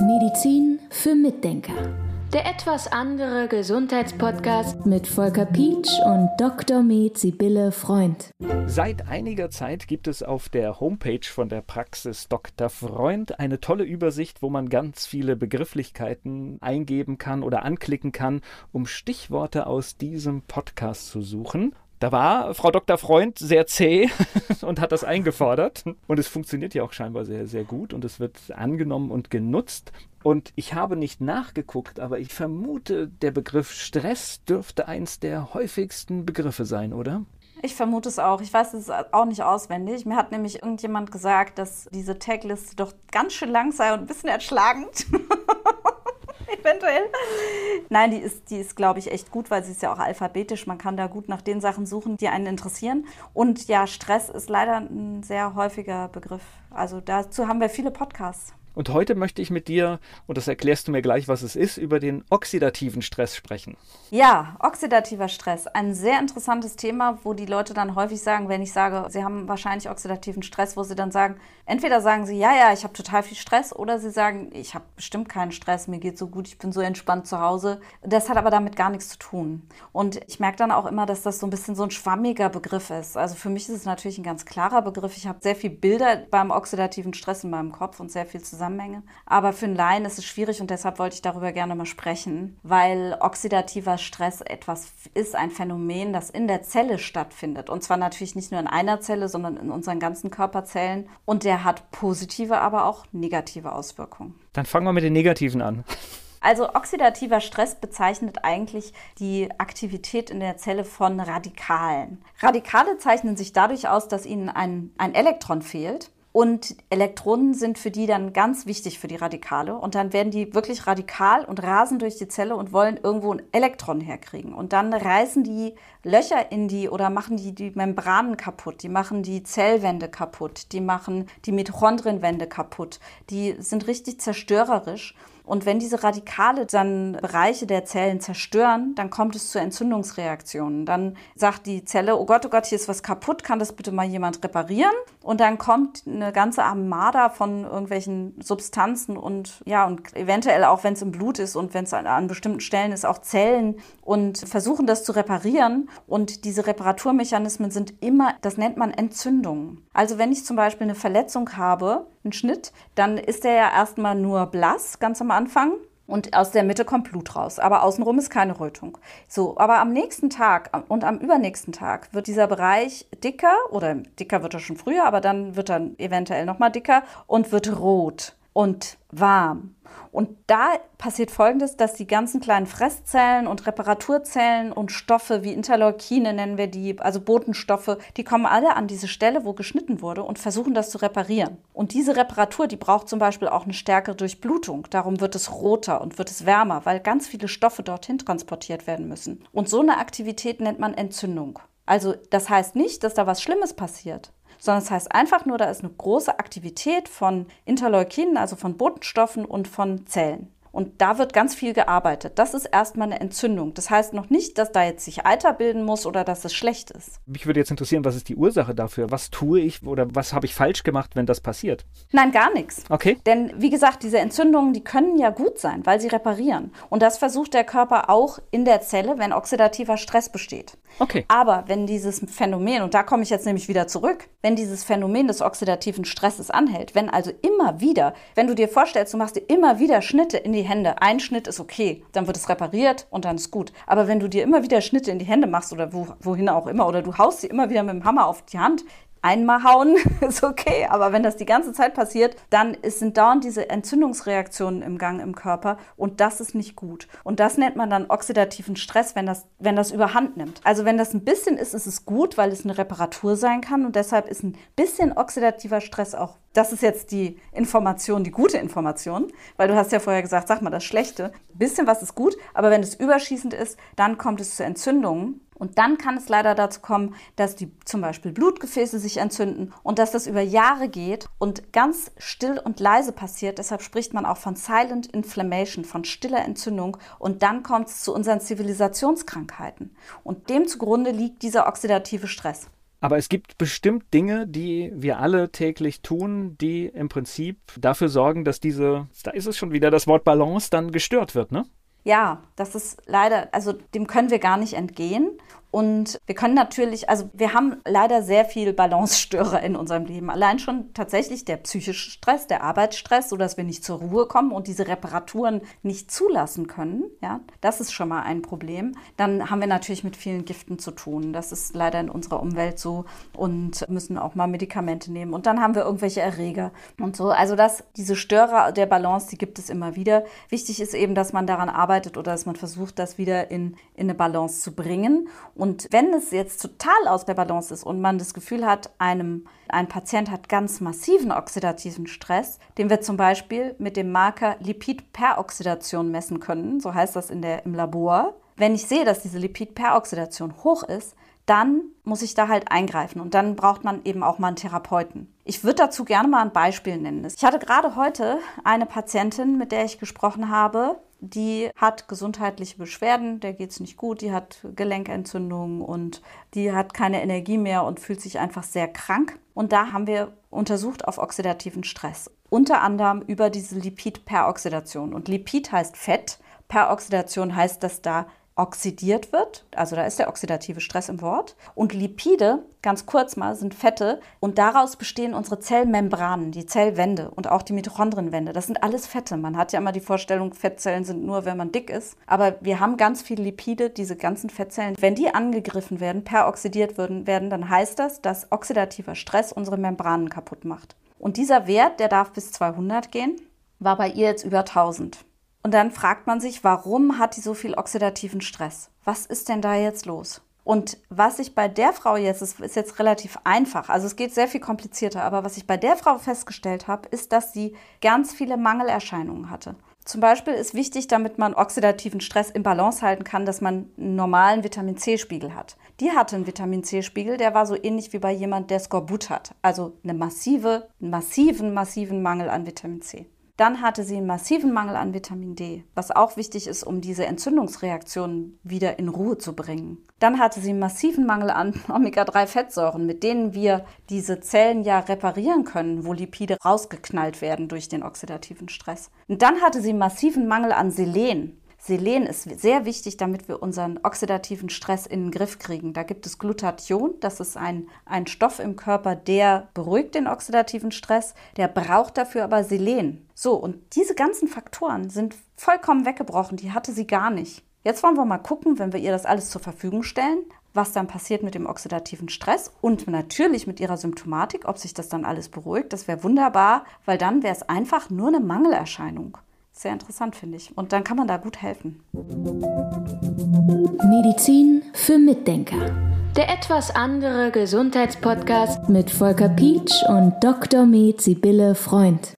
Medizin für Mitdenker. Der etwas andere Gesundheitspodcast mit Volker Pietsch und Dr. Med Sibylle Freund. Seit einiger Zeit gibt es auf der Homepage von der Praxis Dr. Freund eine tolle Übersicht, wo man ganz viele Begrifflichkeiten eingeben kann oder anklicken kann, um Stichworte aus diesem Podcast zu suchen. Da war Frau Dr. Freund sehr zäh und hat das eingefordert. Und es funktioniert ja auch scheinbar sehr, sehr gut und es wird angenommen und genutzt. Und ich habe nicht nachgeguckt, aber ich vermute, der Begriff Stress dürfte eins der häufigsten Begriffe sein, oder? Ich vermute es auch. Ich weiß es auch nicht auswendig. Mir hat nämlich irgendjemand gesagt, dass diese Tagliste doch ganz schön lang sei und ein bisschen erschlagend. eventuell. Nein, die ist, die ist, glaube ich, echt gut, weil sie ist ja auch alphabetisch. Man kann da gut nach den Sachen suchen, die einen interessieren. Und ja, Stress ist leider ein sehr häufiger Begriff. Also dazu haben wir viele Podcasts. Und heute möchte ich mit dir, und das erklärst du mir gleich, was es ist, über den oxidativen Stress sprechen. Ja, oxidativer Stress. Ein sehr interessantes Thema, wo die Leute dann häufig sagen, wenn ich sage, sie haben wahrscheinlich oxidativen Stress, wo sie dann sagen, entweder sagen sie, ja, ja, ich habe total viel Stress, oder sie sagen, ich habe bestimmt keinen Stress, mir geht so gut, ich bin so entspannt zu Hause. Das hat aber damit gar nichts zu tun. Und ich merke dann auch immer, dass das so ein bisschen so ein schwammiger Begriff ist. Also für mich ist es natürlich ein ganz klarer Begriff. Ich habe sehr viel Bilder beim oxidativen Stress in meinem Kopf und sehr viel zusammen Zusammenhänge. Aber für einen Laien ist es schwierig und deshalb wollte ich darüber gerne mal sprechen, weil oxidativer Stress etwas ist, ein Phänomen, das in der Zelle stattfindet. Und zwar natürlich nicht nur in einer Zelle, sondern in unseren ganzen Körperzellen. Und der hat positive, aber auch negative Auswirkungen. Dann fangen wir mit den negativen an. Also oxidativer Stress bezeichnet eigentlich die Aktivität in der Zelle von Radikalen. Radikale zeichnen sich dadurch aus, dass ihnen ein, ein Elektron fehlt. Und Elektronen sind für die dann ganz wichtig für die Radikale. Und dann werden die wirklich radikal und rasen durch die Zelle und wollen irgendwo ein Elektron herkriegen. Und dann reißen die Löcher in die oder machen die die Membranen kaputt, die machen die Zellwände kaputt, die machen die Mitochondrienwände kaputt. Die sind richtig zerstörerisch. Und wenn diese Radikale dann Bereiche der Zellen zerstören, dann kommt es zu Entzündungsreaktionen. Dann sagt die Zelle, oh Gott, oh Gott, hier ist was kaputt, kann das bitte mal jemand reparieren? Und dann kommt eine ganze Armada von irgendwelchen Substanzen und ja, und eventuell auch, wenn es im Blut ist und wenn es an, an bestimmten Stellen ist, auch Zellen und versuchen das zu reparieren. Und diese Reparaturmechanismen sind immer, das nennt man Entzündung. Also wenn ich zum Beispiel eine Verletzung habe, einen Schnitt, dann ist der ja erstmal nur blass, ganz am Anfang. Und aus der Mitte kommt Blut raus. Aber außenrum ist keine Rötung. So, aber am nächsten Tag und am übernächsten Tag wird dieser Bereich dicker oder dicker wird er schon früher, aber dann wird er eventuell nochmal dicker und wird rot und warm. Und da passiert Folgendes, dass die ganzen kleinen Fresszellen und Reparaturzellen und Stoffe wie Interleukine nennen wir die, also Botenstoffe, die kommen alle an diese Stelle, wo geschnitten wurde und versuchen das zu reparieren. Und diese Reparatur, die braucht zum Beispiel auch eine stärkere Durchblutung. Darum wird es roter und wird es wärmer, weil ganz viele Stoffe dorthin transportiert werden müssen. Und so eine Aktivität nennt man Entzündung. Also das heißt nicht, dass da was Schlimmes passiert sondern es heißt einfach nur, da ist eine große Aktivität von Interleukinen, also von Botenstoffen und von Zellen. Und da wird ganz viel gearbeitet. Das ist erstmal eine Entzündung. Das heißt noch nicht, dass da jetzt sich Eiter bilden muss oder dass es schlecht ist. Mich würde jetzt interessieren, was ist die Ursache dafür? Was tue ich oder was habe ich falsch gemacht, wenn das passiert? Nein, gar nichts. Okay. Denn wie gesagt, diese Entzündungen, die können ja gut sein, weil sie reparieren. Und das versucht der Körper auch in der Zelle, wenn oxidativer Stress besteht. Okay. Aber wenn dieses Phänomen, und da komme ich jetzt nämlich wieder zurück, wenn dieses Phänomen des oxidativen Stresses anhält, wenn also immer wieder, wenn du dir vorstellst, du machst dir immer wieder Schnitte in die Hände. Ein Schnitt ist okay, dann wird es repariert und dann ist gut. Aber wenn du dir immer wieder Schnitte in die Hände machst oder wo, wohin auch immer, oder du haust sie immer wieder mit dem Hammer auf die Hand, einmal hauen ist okay, aber wenn das die ganze Zeit passiert, dann sind dauernd diese Entzündungsreaktionen im Gang im Körper und das ist nicht gut. Und das nennt man dann oxidativen Stress, wenn das, wenn das überhand nimmt. Also wenn das ein bisschen ist, ist es gut, weil es eine Reparatur sein kann und deshalb ist ein bisschen oxidativer Stress auch das ist jetzt die Information, die gute Information, weil du hast ja vorher gesagt, sag mal das Schlechte. Ein bisschen was ist gut, aber wenn es überschießend ist, dann kommt es zu Entzündungen. Und dann kann es leider dazu kommen, dass die zum Beispiel Blutgefäße sich entzünden und dass das über Jahre geht und ganz still und leise passiert. Deshalb spricht man auch von Silent Inflammation, von stiller Entzündung. Und dann kommt es zu unseren Zivilisationskrankheiten. Und dem zugrunde liegt dieser oxidative Stress. Aber es gibt bestimmt Dinge, die wir alle täglich tun, die im Prinzip dafür sorgen, dass diese, da ist es schon wieder das Wort Balance, dann gestört wird, ne? Ja, das ist leider, also dem können wir gar nicht entgehen. Und wir können natürlich, also wir haben leider sehr viel Balancestörer in unserem Leben. Allein schon tatsächlich der psychische Stress, der Arbeitsstress, sodass wir nicht zur Ruhe kommen und diese Reparaturen nicht zulassen können. Ja, das ist schon mal ein Problem. Dann haben wir natürlich mit vielen Giften zu tun. Das ist leider in unserer Umwelt so und müssen auch mal Medikamente nehmen. Und dann haben wir irgendwelche Erreger und so. Also das, diese Störer der Balance, die gibt es immer wieder. Wichtig ist eben, dass man daran arbeitet oder dass man versucht, das wieder in, in eine Balance zu bringen. Und und wenn es jetzt total aus der Balance ist und man das Gefühl hat, einem, ein Patient hat ganz massiven oxidativen Stress, den wir zum Beispiel mit dem Marker Lipidperoxidation messen können, so heißt das in der, im Labor. Wenn ich sehe, dass diese Lipidperoxidation hoch ist, dann muss ich da halt eingreifen und dann braucht man eben auch mal einen Therapeuten. Ich würde dazu gerne mal ein Beispiel nennen. Ich hatte gerade heute eine Patientin, mit der ich gesprochen habe, die hat gesundheitliche Beschwerden, der geht es nicht gut, die hat Gelenkentzündungen und die hat keine Energie mehr und fühlt sich einfach sehr krank. Und da haben wir untersucht auf oxidativen Stress, unter anderem über diese Lipidperoxidation. Und Lipid heißt Fett, Peroxidation heißt, dass da oxidiert wird, also da ist der oxidative Stress im Wort. Und Lipide, ganz kurz mal, sind Fette und daraus bestehen unsere Zellmembranen, die Zellwände und auch die Mitochondrienwände. Das sind alles Fette. Man hat ja immer die Vorstellung, Fettzellen sind nur, wenn man dick ist. Aber wir haben ganz viele Lipide, diese ganzen Fettzellen. Wenn die angegriffen werden, peroxidiert werden, dann heißt das, dass oxidativer Stress unsere Membranen kaputt macht. Und dieser Wert, der darf bis 200 gehen, war bei ihr jetzt über 1000. Und dann fragt man sich, warum hat die so viel oxidativen Stress? Was ist denn da jetzt los? Und was ich bei der Frau jetzt, ist, ist jetzt relativ einfach, also es geht sehr viel komplizierter, aber was ich bei der Frau festgestellt habe, ist, dass sie ganz viele Mangelerscheinungen hatte. Zum Beispiel ist wichtig, damit man oxidativen Stress im Balance halten kann, dass man einen normalen Vitamin C-Spiegel hat. Die hatte einen Vitamin C-Spiegel, der war so ähnlich wie bei jemand, der Skorbut hat. Also eine massive, massiven, massiven Mangel an Vitamin C. Dann hatte sie einen massiven Mangel an Vitamin D, was auch wichtig ist, um diese Entzündungsreaktionen wieder in Ruhe zu bringen. Dann hatte sie einen massiven Mangel an Omega-3-Fettsäuren, mit denen wir diese Zellen ja reparieren können, wo Lipide rausgeknallt werden durch den oxidativen Stress. Und dann hatte sie einen massiven Mangel an Selen. Selen ist sehr wichtig, damit wir unseren oxidativen Stress in den Griff kriegen. Da gibt es Glutathion, das ist ein, ein Stoff im Körper, der beruhigt den oxidativen Stress, der braucht dafür aber Selen. So, und diese ganzen Faktoren sind vollkommen weggebrochen, die hatte sie gar nicht. Jetzt wollen wir mal gucken, wenn wir ihr das alles zur Verfügung stellen, was dann passiert mit dem oxidativen Stress und natürlich mit ihrer Symptomatik, ob sich das dann alles beruhigt. Das wäre wunderbar, weil dann wäre es einfach nur eine Mangelerscheinung. Sehr interessant, finde ich. Und dann kann man da gut helfen. Medizin für Mitdenker. Der etwas andere Gesundheitspodcast mit Volker Pietsch und Dr. Med Sibylle Freund.